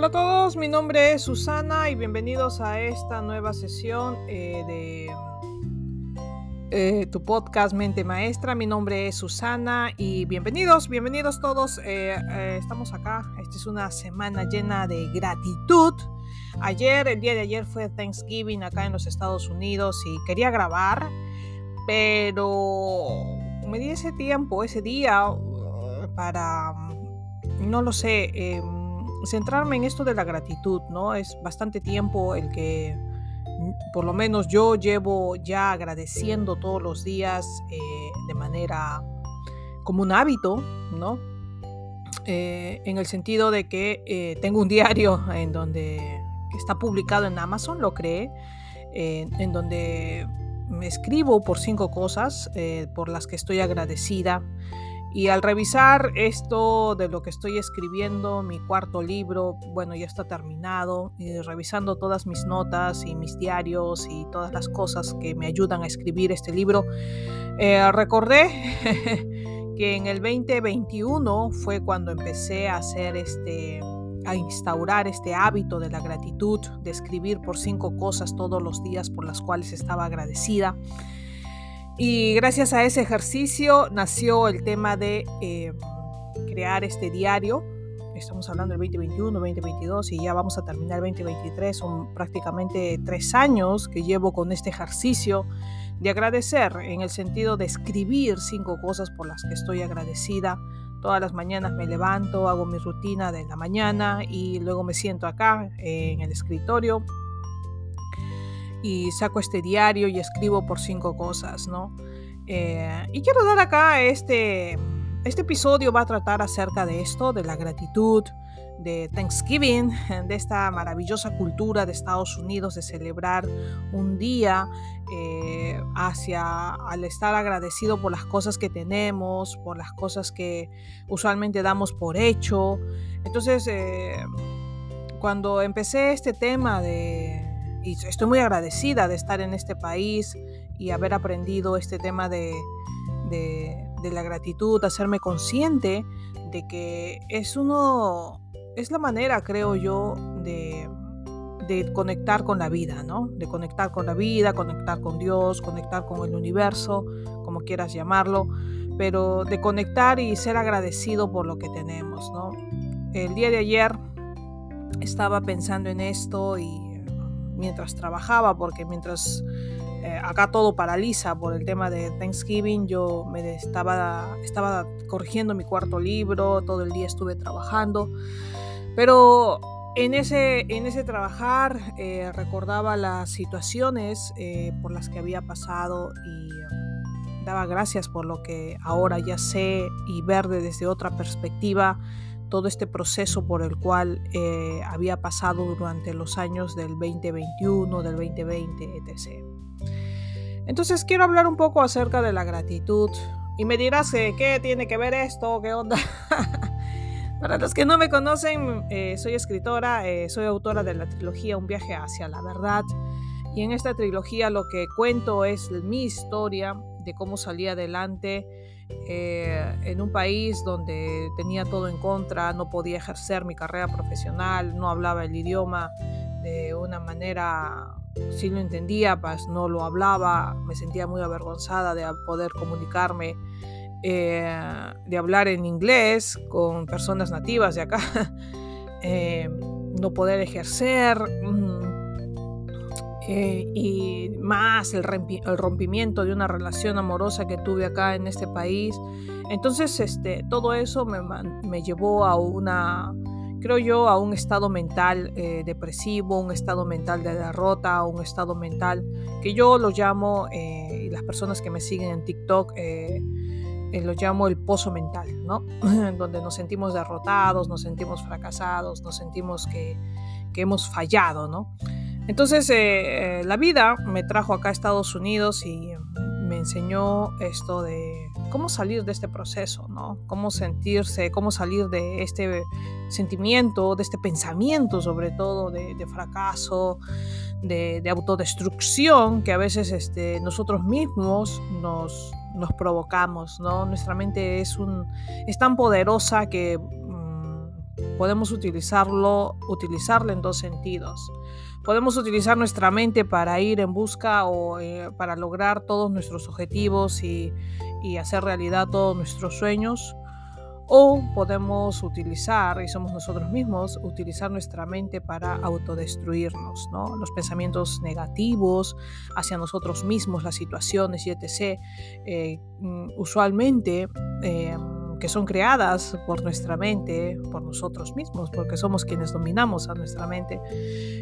Hola a todos, mi nombre es Susana y bienvenidos a esta nueva sesión eh, de eh, tu podcast Mente Maestra. Mi nombre es Susana y bienvenidos, bienvenidos todos. Eh, estamos acá. Esta es una semana llena de gratitud. Ayer, el día de ayer fue Thanksgiving acá en los Estados Unidos y quería grabar, pero me di ese tiempo, ese día para, no lo sé, em, centrarme en esto de la gratitud, ¿no? Es bastante tiempo el que mm, por lo menos yo llevo ya agradeciendo todos los días eh, de manera como un hábito, ¿no? Eh, en el sentido de que eh, tengo un diario en donde está publicado en Amazon, lo creé, en donde me escribo por cinco cosas por las que estoy agradecida y al revisar esto de lo que estoy escribiendo, mi cuarto libro, bueno, ya está terminado, y revisando todas mis notas y mis diarios y todas las cosas que me ayudan a escribir este libro, eh, recordé que en el 2021 fue cuando empecé a hacer este a instaurar este hábito de la gratitud, de escribir por cinco cosas todos los días por las cuales estaba agradecida. Y gracias a ese ejercicio nació el tema de eh, crear este diario. Estamos hablando del 2021, 2022 y ya vamos a terminar el 2023. Son prácticamente tres años que llevo con este ejercicio de agradecer en el sentido de escribir cinco cosas por las que estoy agradecida. Todas las mañanas me levanto, hago mi rutina de la mañana y luego me siento acá en el escritorio y saco este diario y escribo por cinco cosas, ¿no? Eh, y quiero dar acá este, este episodio va a tratar acerca de esto, de la gratitud, de Thanksgiving, de esta maravillosa cultura de Estados Unidos de celebrar un día eh, hacia al estar agradecido por las cosas que tenemos, por las cosas que usualmente damos por hecho. Entonces, eh, cuando empecé este tema de y estoy muy agradecida de estar en este país y haber aprendido este tema de, la gratitud, hacerme consciente de que es uno, es la manera, creo yo, de, conectar con la vida, ¿no? De conectar con la vida, conectar con Dios, conectar con el universo, como quieras llamarlo, pero de conectar y ser agradecido por lo que tenemos, ¿no? El día de ayer estaba pensando en esto y mientras trabajaba, porque mientras eh, acá todo paraliza por el tema de Thanksgiving, yo me estaba, estaba corrigiendo mi cuarto libro, todo el día estuve trabajando, pero en ese, en ese trabajar eh, recordaba las situaciones eh, por las que había pasado y daba gracias por lo que ahora ya sé y ver desde otra perspectiva todo este proceso por el cual eh, había pasado durante los años del 2021, del 2020, etc. Entonces quiero hablar un poco acerca de la gratitud y me dirás eh, qué tiene que ver esto, qué onda. Para los que no me conocen, eh, soy escritora, soy autora de la trilogía Un viaje hacia la verdad y en esta trilogía lo que cuento es mi historia de cómo salí adelante eh, en un país donde tenía todo en contra, no podía ejercer mi carrera profesional, no hablaba el idioma de una manera, si lo entendía, pues no lo hablaba, me sentía muy avergonzada de poder comunicarme, eh, de hablar en inglés con personas nativas de acá, eh, no poder ejercer. Eh, y más el, rompimiento de una relación amorosa que tuve acá en este país. Entonces, este, todo eso me, llevó a una, creo yo, a un estado mental eh, depresivo, un estado mental de derrota, un estado mental que yo lo llamo, eh, y las personas que me siguen en TikTok, lo llamo el pozo mental, ¿no? Donde nos sentimos derrotados, nos sentimos fracasados, nos sentimos que, que hemos fallado, ¿no? Entonces eh, eh, la vida me trajo acá a Estados Unidos y me enseñó esto de cómo salir de este proceso, ¿no? Cómo sentirse, cómo salir de este sentimiento, de este pensamiento sobre todo de, fracaso, de, autodestrucción que a veces este, nosotros mismos nos, provocamos, ¿no? Nuestra mente es, un, es tan poderosa que podemos utilizarlo, utilizarlo en dos sentidos. Podemos utilizar nuestra mente para ir en busca o eh, para lograr todos nuestros objetivos y, y hacer realidad todos nuestros sueños. O podemos utilizar, y somos nosotros mismos, utilizar nuestra mente para autodestruirnos, ¿no? Los pensamientos negativos hacia nosotros mismos, las situaciones y etc. Eh, mm, usualmente eh, que son creadas por nuestra mente, por nosotros mismos, porque somos quienes dominamos a nuestra mente,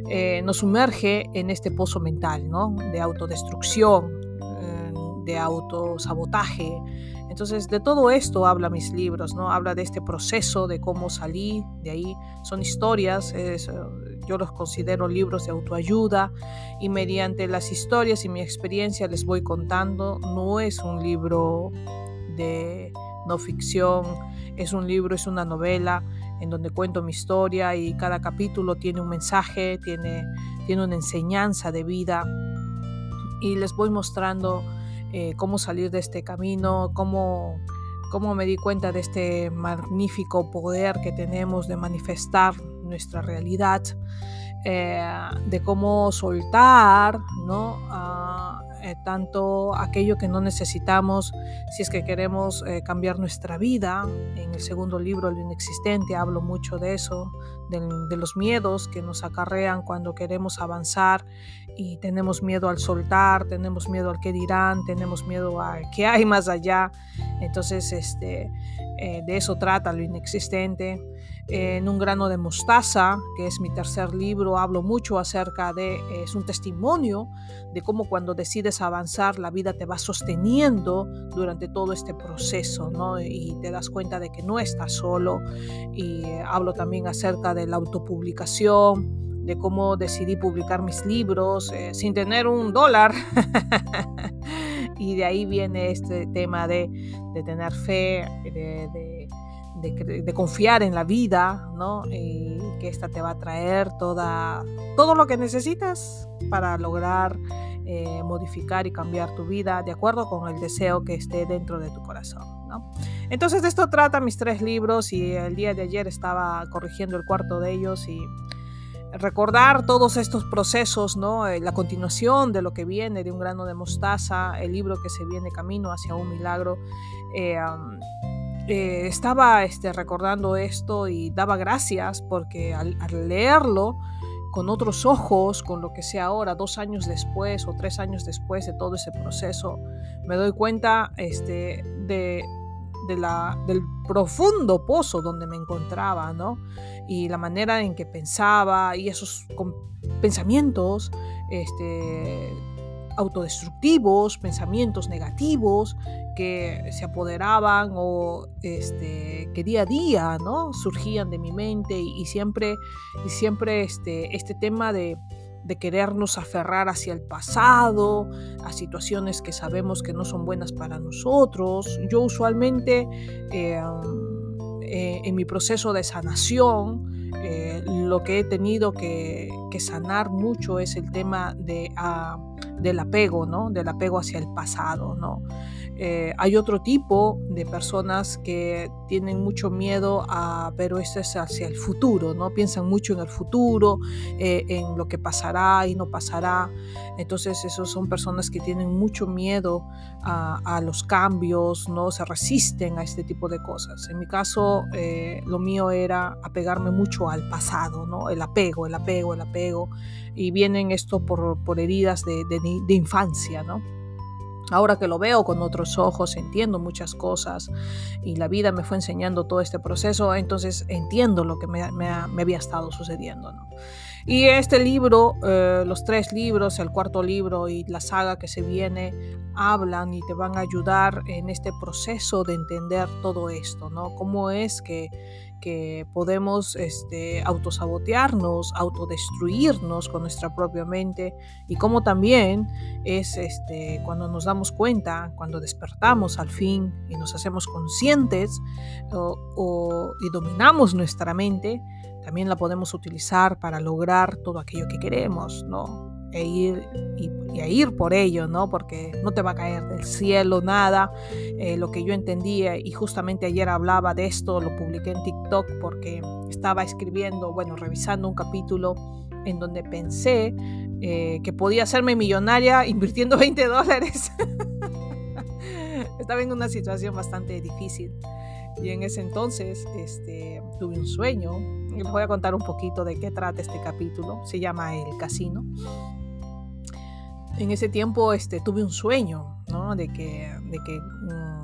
eh, nos sumerge en este pozo mental, ¿no? De autodestrucción, eh, de autosabotaje. Entonces, de todo esto habla mis libros, ¿no? Habla de este proceso, de cómo salí de ahí. Son historias, yo los considero libros de autoayuda y mediante las historias y mi experiencia les voy contando. No es un libro de no ficción, es un libro, es una novela en donde cuento mi historia y cada capítulo tiene un mensaje, tiene, tiene una enseñanza de vida y les voy mostrando eh, cómo salir de este camino, cómo, cómo me di cuenta de este magnífico poder que tenemos de manifestar nuestra realidad, eh, de cómo soltar, ¿no? Ah, eh, tanto aquello que no necesitamos si es que queremos eh, cambiar nuestra vida. En el segundo libro, Lo Inexistente, hablo mucho de eso, de, los miedos que nos acarrean cuando queremos avanzar y tenemos miedo al soltar, tenemos miedo al que dirán, tenemos miedo a qué hay más allá. Entonces, este, eh, de eso trata Lo Inexistente en un grano de mostaza, que es mi tercer libro, hablo mucho acerca de, es un testimonio de cómo cuando decides avanzar la vida te va sosteniendo durante todo este proceso, ¿no? Y te das cuenta de que no estás solo. Y eh, hablo también acerca de la autopublicación, de cómo decidí publicar mis libros eh, sin tener un dólar. y de ahí viene este tema de, tener fe, de de, confiar en la vida, ¿no? Y que esta te va a traer toda, todo lo que necesitas para lograr eh, modificar y cambiar tu vida de acuerdo con el deseo que esté dentro de tu corazón, ¿no? Entonces de esto trata mis tres libros y el día de ayer estaba corrigiendo el cuarto de ellos y recordar todos estos procesos, ¿no? Eh, la continuación de lo que viene de un grano de mostaza, el libro que se viene camino hacia un milagro. Eh, eh, estaba este, recordando esto y daba gracias porque al, leerlo con otros ojos, con lo que sea ahora, dos años después o tres años después de todo ese proceso, me doy cuenta este, de, la, del profundo pozo donde me encontraba, ¿no? Y la manera en que pensaba y esos pensamientos, este, autodestructivos, pensamientos negativos que se apoderaban o este, que día a día ¿no? surgían de mi mente y, siempre, y siempre este, este tema de, de querernos aferrar hacia el pasado, a situaciones que sabemos que no son buenas para nosotros. Yo usualmente eh, eh, en mi proceso de sanación, eh, lo que he tenido que, sanar mucho es el tema de, ah, del apego, ¿no? Del apego hacia el pasado, ¿no? Eh, hay otro tipo de personas que tienen mucho miedo a, pero eso es hacia el futuro, ¿no? Piensan mucho en el futuro, eh, en lo que pasará y no pasará. Entonces, esos son personas que tienen mucho miedo a, los cambios, ¿no? Se resisten a este tipo de cosas. En mi caso, eh, lo mío era apegarme mucho al pasado, ¿no? El apego, el apego, el apego. Y vienen esto por, por heridas de, de, infancia, ¿no? Ahora que lo veo con otros ojos, entiendo muchas cosas y la vida me fue enseñando todo este proceso, entonces entiendo lo que me, había estado sucediendo. Y este libro, eh, los tres libros, el cuarto libro y la saga que se viene, hablan y te van a ayudar en este proceso de entender todo esto, ¿no? Cómo es que que podemos este, autosabotearnos, autodestruirnos con nuestra propia mente y como también es este, cuando nos damos cuenta, cuando despertamos al fin y nos hacemos conscientes o, y dominamos nuestra mente, también la podemos utilizar para lograr todo aquello que queremos, ¿no? E ir, y, a ir por ello, ¿no? Porque no te va a caer del cielo nada. Eh, lo que yo entendía, y justamente ayer hablaba de esto, lo publiqué en TikTok porque estaba escribiendo, bueno, revisando un capítulo en donde pensé eh, que podía hacerme millonaria invirtiendo 20 dólares. Estaba en una situación bastante difícil. Y en ese entonces este, tuve un sueño. Y les voy a contar un poquito de qué trata este capítulo. Se llama El Casino. En ese tiempo este, tuve un sueño, ¿no? De que, de que mm,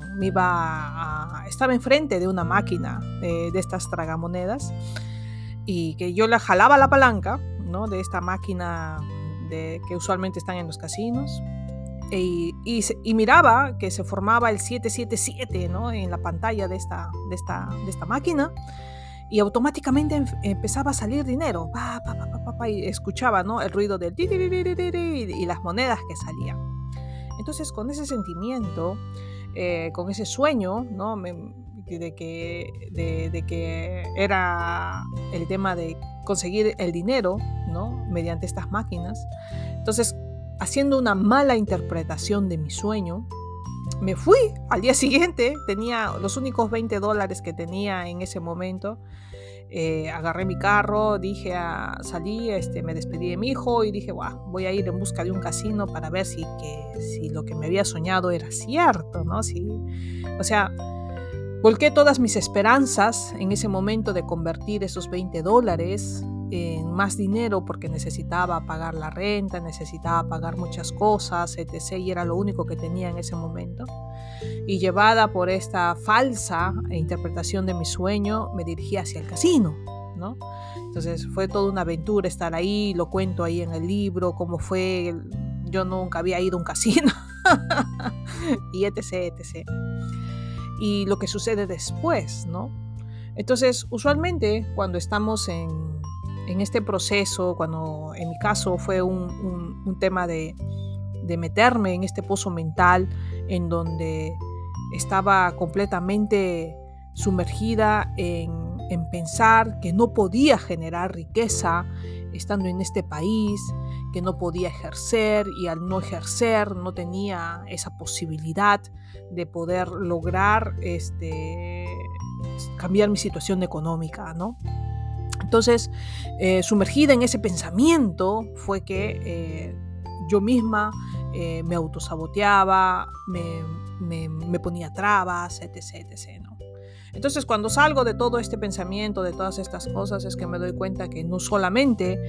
Estaba enfrente de una máquina de, de estas tragamonedas y que yo la jalaba la palanca, ¿no? De esta máquina de, que usualmente están en los casinos y, miraba que se formaba el 777 ¿no? en la pantalla de esta, de, esta, de esta máquina y automáticamente empezaba a salir dinero. y escuchaba ¿no? el ruido del y las monedas que salían. Entonces, con ese sentimiento, eh, con ese sueño, ¿no? de, que, de, de, que era el tema de conseguir el dinero ¿no? mediante estas máquinas. Entonces, haciendo una mala interpretación de mi sueño, me fui al día siguiente, tenía los únicos 20 dólares que tenía en ese momento. Eh, agarré mi carro, dije, a, salí, este, me despedí de mi hijo y dije, voy a ir en busca de un casino para ver si, que, si lo que me había soñado era cierto, ¿no? Si, o sea, volqué todas mis esperanzas en ese momento de convertir esos 20 dólares en más dinero porque necesitaba pagar la renta, necesitaba pagar muchas cosas, etc. Y era lo único que tenía en ese momento. Y llevada por esta falsa interpretación de mi sueño, me dirigí hacia el casino, ¿no? Entonces fue toda una aventura estar ahí, lo cuento ahí en el libro, cómo fue, yo nunca había ido a un casino, y etc, etc. Y lo que sucede después, ¿no? Entonces, usualmente cuando estamos en en este proceso, cuando en mi caso fue un, tema de, meterme en este pozo mental en donde estaba completamente sumergida en, pensar que no podía generar riqueza estando en este país, que no podía ejercer y al no ejercer no tenía esa posibilidad de poder lograr este, cambiar mi situación económica, ¿no? Entonces, eh, sumergida en ese pensamiento fue que eh, yo misma eh, me autosaboteaba, me, ponía trabas, etc. etc. Entonces, cuando salgo de todo este pensamiento, de todas estas cosas, es que me doy cuenta que no solamente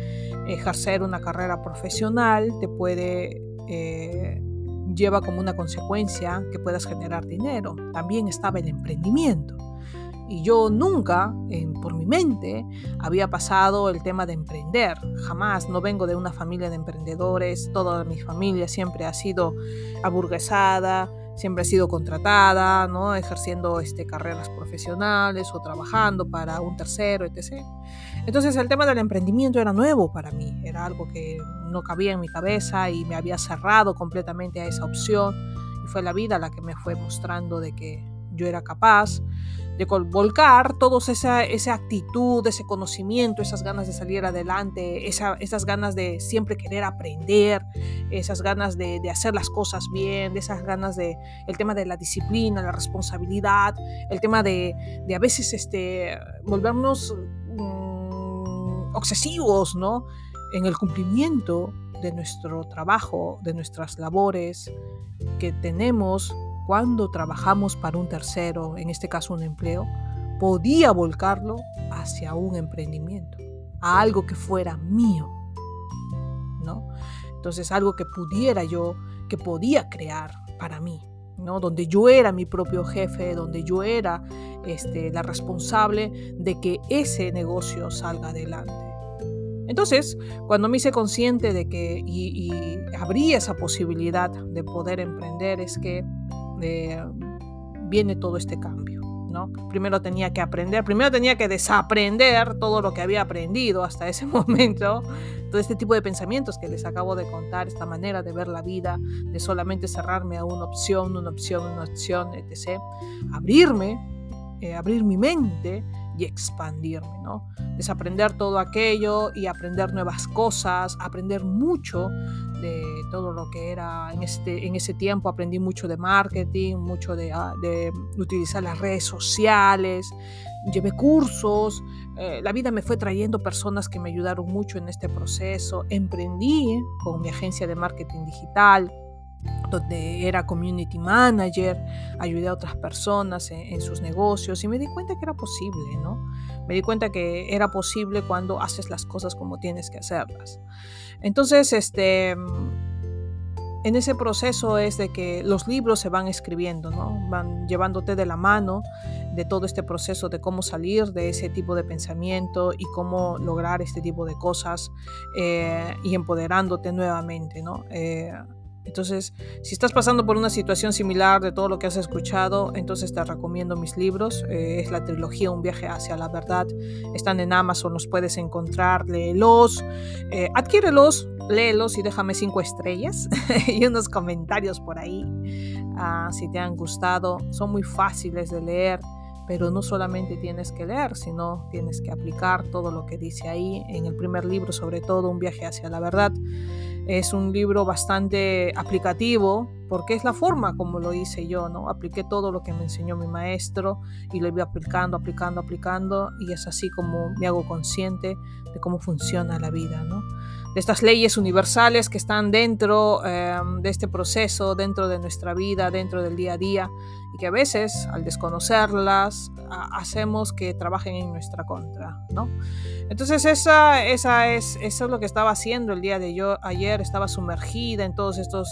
ejercer una carrera profesional te puede lleva como una consecuencia que puedas generar dinero. También estaba el emprendimiento. Y yo nunca, por mi mente, había pasado el tema de emprender. Jamás, no vengo de una familia de emprendedores. Toda mi familia siempre ha sido aburguesada, siempre ha sido contratada, ¿no? ejerciendo este, carreras profesionales o trabajando para un tercero, etc. Entonces el tema del emprendimiento era nuevo para mí, era algo que no cabía en mi cabeza y me había cerrado completamente a esa opción. Y fue la vida la que me fue mostrando de que yo era capaz de volcar toda esa, actitud, ese conocimiento, esas ganas de salir adelante, esas ganas de siempre querer aprender, esas ganas de, hacer las cosas bien, de esas ganas de, el tema de la disciplina, la responsabilidad, el tema de, a veces este, volvernos mm, obsesivos, ¿no? En el cumplimiento de nuestro trabajo, de nuestras labores que tenemos cuando trabajamos para un tercero, en este caso un empleo, podía volcarlo hacia un emprendimiento, a algo que fuera mío, ¿no? Entonces algo que pudiera yo, que podía crear para mí, ¿no? Donde yo era mi propio jefe, donde yo era este, la responsable de que ese negocio salga adelante. Entonces, cuando me hice consciente de que y, y abrí esa posibilidad de poder emprender, es que viene todo este cambio. ¿no? Primero tenía que aprender, primero tenía que desaprender todo lo que había aprendido hasta ese momento, todo este tipo de pensamientos que les acabo de contar, esta manera de ver la vida, de solamente cerrarme a una opción, una opción, una opción, etc. Abrirme, eh, abrir mi mente y expandirme, ¿no? Desaprender todo aquello y aprender nuevas cosas, aprender mucho de todo lo que era en, este, en ese tiempo. Aprendí mucho de marketing, mucho de, ah, de utilizar las redes sociales, llevé cursos, eh, la vida me fue trayendo personas que me ayudaron mucho en este proceso. Emprendí con mi agencia de marketing digital, donde era community manager, ayudé a otras personas en, sus negocios y me di cuenta que era posible, ¿no? Me di cuenta que era posible cuando haces las cosas como tienes que hacerlas. Entonces, este, en ese proceso es de que los libros se van escribiendo, ¿no? Van llevándote de la mano de todo este proceso de cómo salir de ese tipo de pensamiento y cómo lograr este tipo de cosas eh, y empoderándote nuevamente, ¿no? Eh, entonces, si estás pasando por una situación similar de todo lo que has escuchado, entonces te recomiendo mis libros. Eh, es la trilogía Un viaje hacia la verdad. Están en Amazon, los puedes encontrar, léelos, eh, adquiérelos, léelos y déjame cinco estrellas y unos comentarios por ahí ah, si te han gustado. Son muy fáciles de leer pero no solamente tienes que leer, sino tienes que aplicar todo lo que dice ahí. En el primer libro, sobre todo, Un viaje hacia la verdad, es un libro bastante aplicativo porque es la forma como lo hice yo, ¿no? Apliqué todo lo que me enseñó mi maestro y lo iba aplicando, aplicando, aplicando y es así como me hago consciente de cómo funciona la vida, ¿no? De estas leyes universales que están dentro em, de este proceso, dentro de nuestra vida, dentro del día a día y que a veces al desconocerlas hacemos que trabajen en nuestra contra, ¿no? Entonces esa, esa es, eso es lo que estaba haciendo el día de yo ayer, estaba sumergida en todos estos,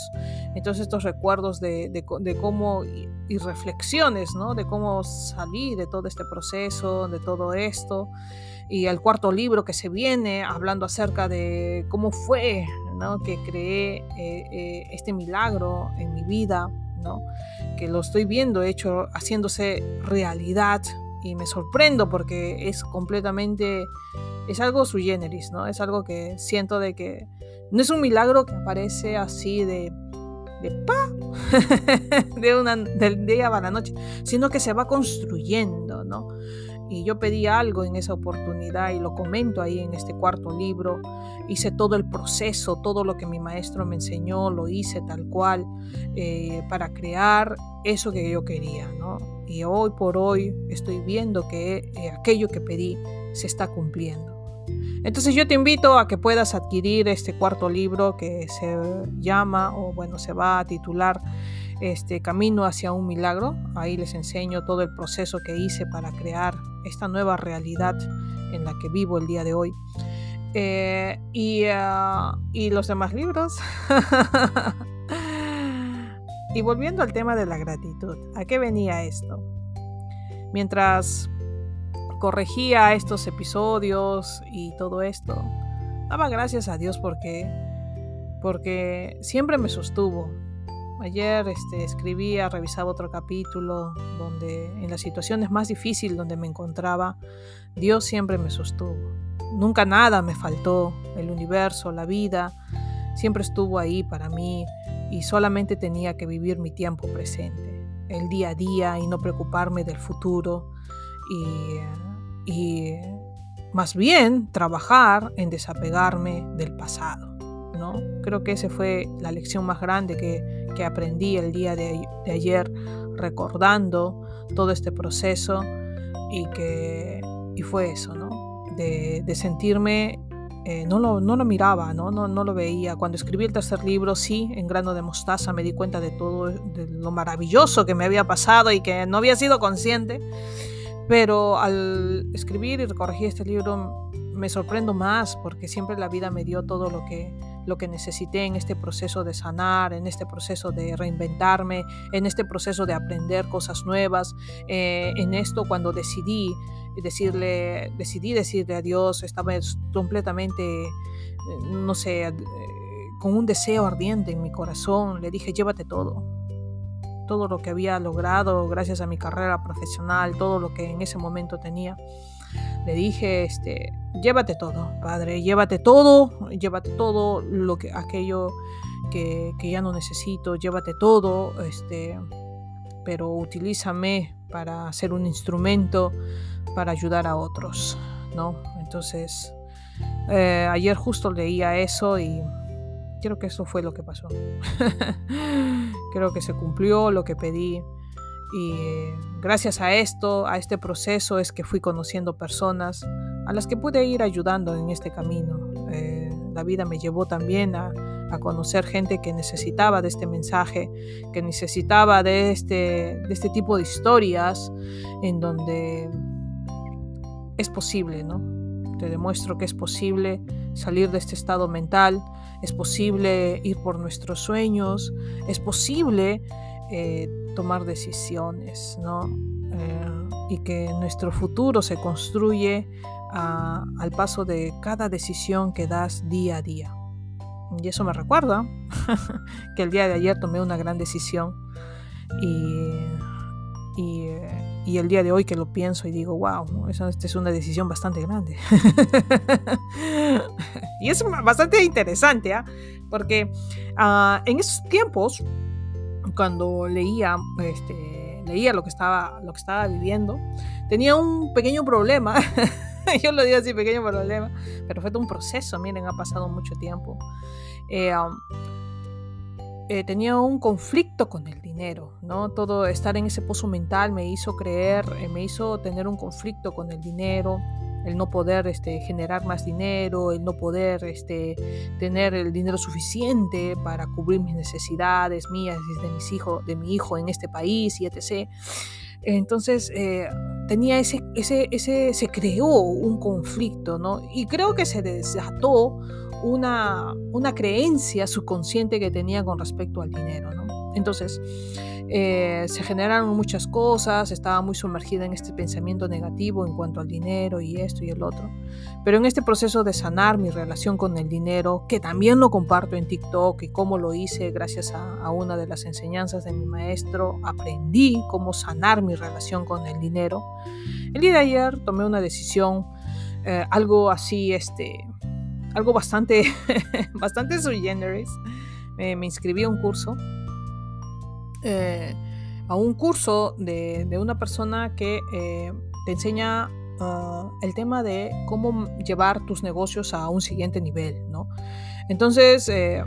en estos recuerdos de, de, cómo y, reflexiones, ¿no? De cómo salí de todo este proceso, de todo esto. Y el cuarto libro que se viene hablando acerca de cómo fue, ¿no? Que creé eh, eh, este milagro en mi vida, ¿no? Que lo estoy viendo hecho, haciéndose realidad y me sorprendo porque es completamente, es algo sui generis, ¿no? Es algo que siento de que no es un milagro que aparece así de de pa, de una, del día a la noche, sino que se va construyendo. Y yo pedí algo en esa oportunidad y lo comento ahí en este cuarto libro. Hice todo el proceso, todo lo que mi maestro me enseñó, lo hice tal cual eh, para crear eso que yo quería, ¿no? Y hoy por hoy estoy viendo que eh, aquello que pedí se está cumpliendo. Entonces yo te invito a que puedas adquirir este cuarto libro que se llama, o bueno, se va a titular este Camino hacia un milagro. Ahí les enseño todo el proceso que hice para crear esta nueva realidad en la que vivo el día de hoy. Eh, y, ah, y los demás libros. y volviendo al tema de la gratitud, ¿a qué venía esto? Mientras corregía estos episodios y todo esto, daba gracias a Dios porque, porque siempre me sostuvo. Ayer este, escribía, revisaba otro capítulo donde en las situaciones más difíciles donde me encontraba, Dios siempre me sostuvo. Nunca nada me faltó, el universo, la vida, siempre estuvo ahí para mí y solamente tenía que vivir mi tiempo presente, el día a día y no preocuparme del futuro y más bien trabajar en desapegarme del pasado. ¿no? Creo que esa fue la lección más grande que, que aprendí el día de, ayer recordando todo este proceso y que y fue eso, ¿no? De, sentirme, eh, no, lo, no, lo, miraba, ¿no? ¿no? No, lo veía. Cuando escribí el tercer libro, sí, en grano de mostaza, me di cuenta de todo, de lo maravilloso que me había pasado y que no había sido consciente. Pero al escribir y corregir este libro me sorprendo más porque siempre la vida me dio todo lo que, lo que necesité en este proceso de sanar, en este proceso de reinventarme, en este proceso de aprender cosas nuevas, eh, en esto cuando decidí decirle, decidí decirle a estaba completamente, no sé, eh, con un deseo ardiente en mi corazón, le dije, llévate todo, todo lo que había logrado gracias a mi carrera profesional, todo lo que en ese momento tenía. Le dije, este, llévate todo, padre, llévate todo, llévate todo lo que aquello que, ya no necesito, llévate todo, este, pero utilízame para ser un instrumento para ayudar a otros, ¿no? Entonces, eh, ayer justo leía eso y creo que eso fue lo que pasó. creo que se cumplió lo que pedí y gracias a esto, a este proceso, es que fui conociendo personas a las que pude ir ayudando en este camino. Eh, la vida me llevó también a, conocer gente que necesitaba de este mensaje, que necesitaba de este, de este tipo de historias en donde es posible, ¿no? Te demuestro que es posible salir de este estado mental, es posible ir por nuestros sueños, es posible eh, tomar decisiones, ¿no? Eh, y que nuestro futuro se construye a, al paso de cada decisión que das día a día. Y eso me recuerda que el día de ayer tomé una gran decisión y, y, el día de hoy que lo pienso y digo, wow, esta es una decisión bastante grande. y es bastante interesante, ¿ah? porque uh, en esos tiempos cuando leía, este, leía lo que estaba, lo que estaba viviendo, tenía un pequeño problema. Yo lo digo así, pequeño problema, pero fue todo un proceso, miren, ha pasado mucho tiempo. Eh, um, eh, tenía un conflicto con el dinero, ¿no? Todo estar en ese pozo mental me hizo creer, eh, me hizo tener un conflicto con el dinero, el no poder este, generar más dinero, el no poder este, tener el dinero suficiente para cubrir mis necesidades mías de, mis hijos, de mi hijo en este país y etc. Entonces eh, tenía ese, ese, ese, se creó un conflicto, ¿no? Y creo que se desató una, una creencia subconsciente que tenía con respecto al dinero, ¿no? Entonces, eh, se generaron muchas cosas, estaba muy sumergida en este pensamiento negativo en cuanto al dinero y esto y el otro. Pero en este proceso de sanar mi relación con el dinero, que también lo comparto en TikTok y cómo lo hice gracias a, una de las enseñanzas de mi maestro, aprendí cómo sanar mi relación con el dinero. El día de ayer tomé una decisión, eh, algo así, este, algo bastante, bastante sui generis. me inscribí a un curso eh, a un curso de, una persona que eh, te enseña ah, el tema de cómo llevar tus negocios a un siguiente nivel, ¿no? Entonces, eh,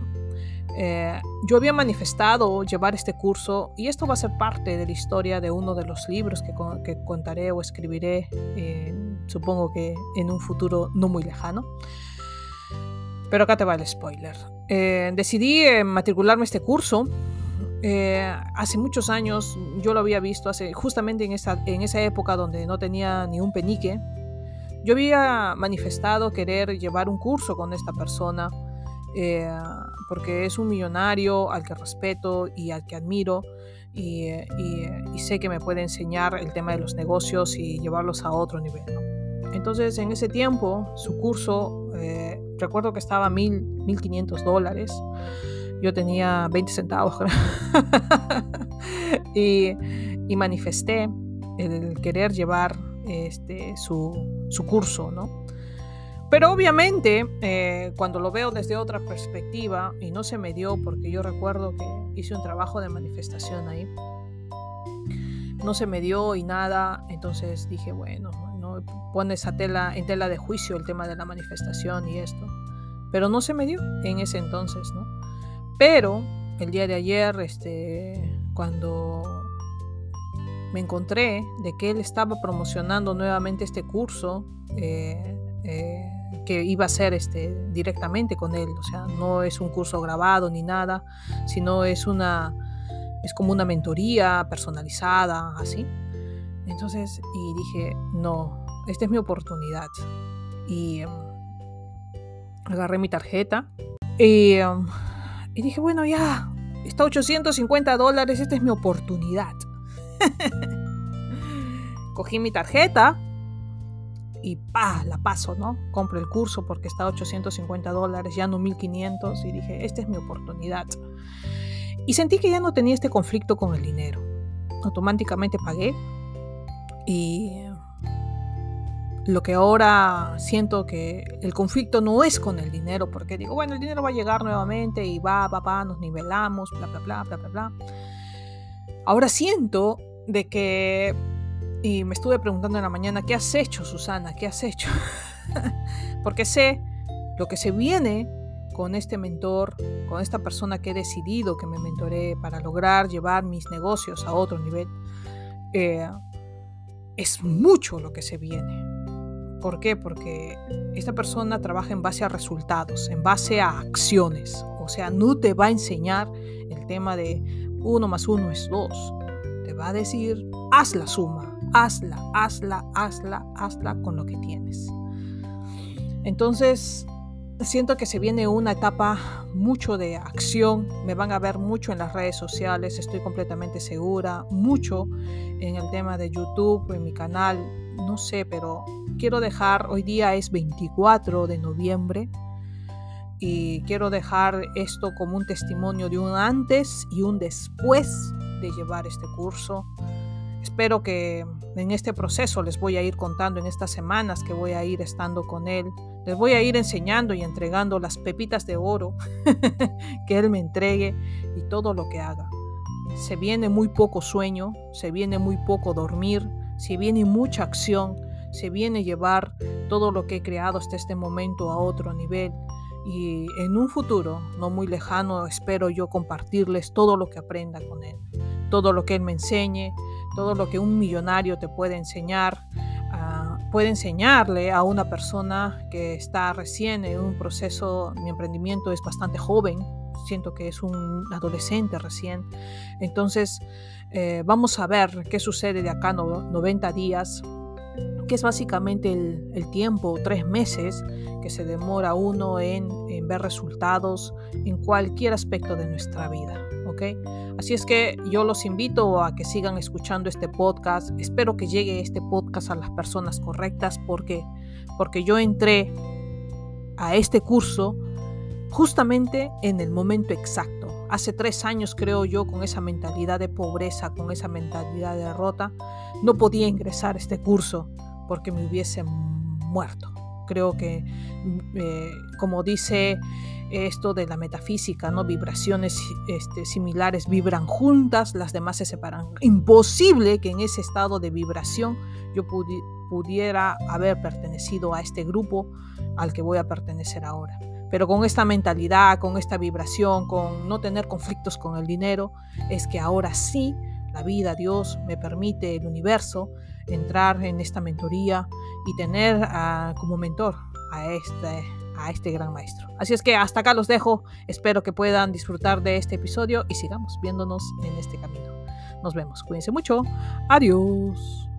yo había manifestado llevar este curso y esto va a ser parte de la historia de uno de los libros que, que contaré o escribiré, supongo que en un futuro no muy lejano. Pero acá te va el spoiler. decidí matricularme este curso eh, hace muchos años, yo lo había visto, justamente en esa, época donde no tenía ni un penique, yo había manifestado querer llevar un curso con esta persona, eh, porque es un millonario al que respeto y al que admiro, y, sé que me puede enseñar el tema de los negocios y llevarlos a otro nivel. Entonces, en ese tiempo, su curso, eh, recuerdo que estaba mil, 1.500 dólares. Yo tenía 20 centavos y, manifesté el querer llevar este, su, su curso, ¿no? Pero obviamente, eh, cuando lo veo desde otra perspectiva, y no se me dio porque yo recuerdo que hice un trabajo de manifestación ahí, no se me dio y nada, entonces dije, bueno, ¿no? pones a tela, en tela de juicio el tema de la manifestación y esto. Pero no se me dio en ese entonces, ¿no? Pero el día de ayer, este, cuando me encontré de que él estaba promocionando nuevamente este curso, eh, eh, que iba a ser este, directamente con él, o sea, no es un curso grabado ni nada, sino es una, es como una mentoría personalizada, así. Entonces, y dije, no, esta es mi oportunidad. Y em, agarré mi tarjeta y em, y dije, bueno, ya, está 850 dólares, esta es mi oportunidad. Cogí mi tarjeta y pa, la paso, ¿no? Compro el curso porque está 850 dólares, ya no 1500 y dije, esta es mi oportunidad. Y sentí que ya no tenía este conflicto con el dinero. Automáticamente pagué y lo que ahora siento que el conflicto no es con el dinero, porque digo, bueno, el dinero va a llegar nuevamente y va, papá, nos nivelamos, bla, bla, bla, bla, bla, bla. Ahora siento de que Y me estuve preguntando en la mañana, ¿qué has hecho, Susana? ¿Qué has hecho? Porque sé lo que se viene con este mentor, con esta persona que he decidido que me mentoré para lograr llevar mis negocios a otro nivel. Eh, es mucho lo que se viene. ¿Por qué? Porque esta persona trabaja en base a resultados, en base a acciones. O sea, no te va a enseñar el tema de uno más uno es dos. Te va a decir, haz la suma, hazla, hazla, hazla, hazla con lo que tienes. Entonces, siento que se viene una etapa mucho de acción, me van a ver mucho en las redes sociales, estoy completamente segura, mucho en el tema de YouTube, en mi canal, no sé, pero quiero dejar, hoy día es 24 de noviembre y quiero dejar esto como un testimonio de un antes y un después de llevar este curso. Espero que en este proceso les voy a ir contando en estas semanas que voy a ir estando con él. Les voy a ir enseñando y entregando las pepitas de oro que él me entregue y todo lo que haga. Se viene muy poco sueño, se viene muy poco dormir, se viene mucha acción, se viene llevar todo lo que he creado hasta este momento a otro nivel. Y en un futuro no muy lejano espero yo compartirles todo lo que aprenda con él, todo lo que él me enseñe, todo lo que un millonario te puede enseñar, ah, puede enseñarle a una persona que está recién en un proceso, mi emprendimiento es bastante joven, siento que es un adolescente recién, entonces eh, vamos a ver qué sucede de acá 90 días, que es básicamente el, tiempo, tres meses, que se demora uno en, en ver resultados en cualquier aspecto de nuestra vida. Así es que yo los invito a que sigan escuchando este podcast. Espero que llegue este podcast a las personas correctas porque, porque yo entré a este curso justamente en el momento exacto. Hace tres años, creo yo, con esa mentalidad de pobreza, con esa mentalidad de derrota, no podía ingresar a este curso porque me hubiese muerto. Creo que, eh, como dice esto de la metafísica, ¿no? Vibraciones este, similares vibran juntas, las demás se separan. Imposible que en ese estado de vibración yo pudiera haber pertenecido a este grupo al que voy a pertenecer ahora. Pero con esta mentalidad, con esta vibración, con no tener conflictos con el dinero, es que ahora sí la vida, Dios me permite, el universo, entrar en esta mentoría y tener ah, como mentor a este a este gran maestro. Así es que hasta acá los dejo. Espero que puedan disfrutar de este episodio y sigamos viéndonos en este camino. Nos vemos. Cuídense mucho. Adiós.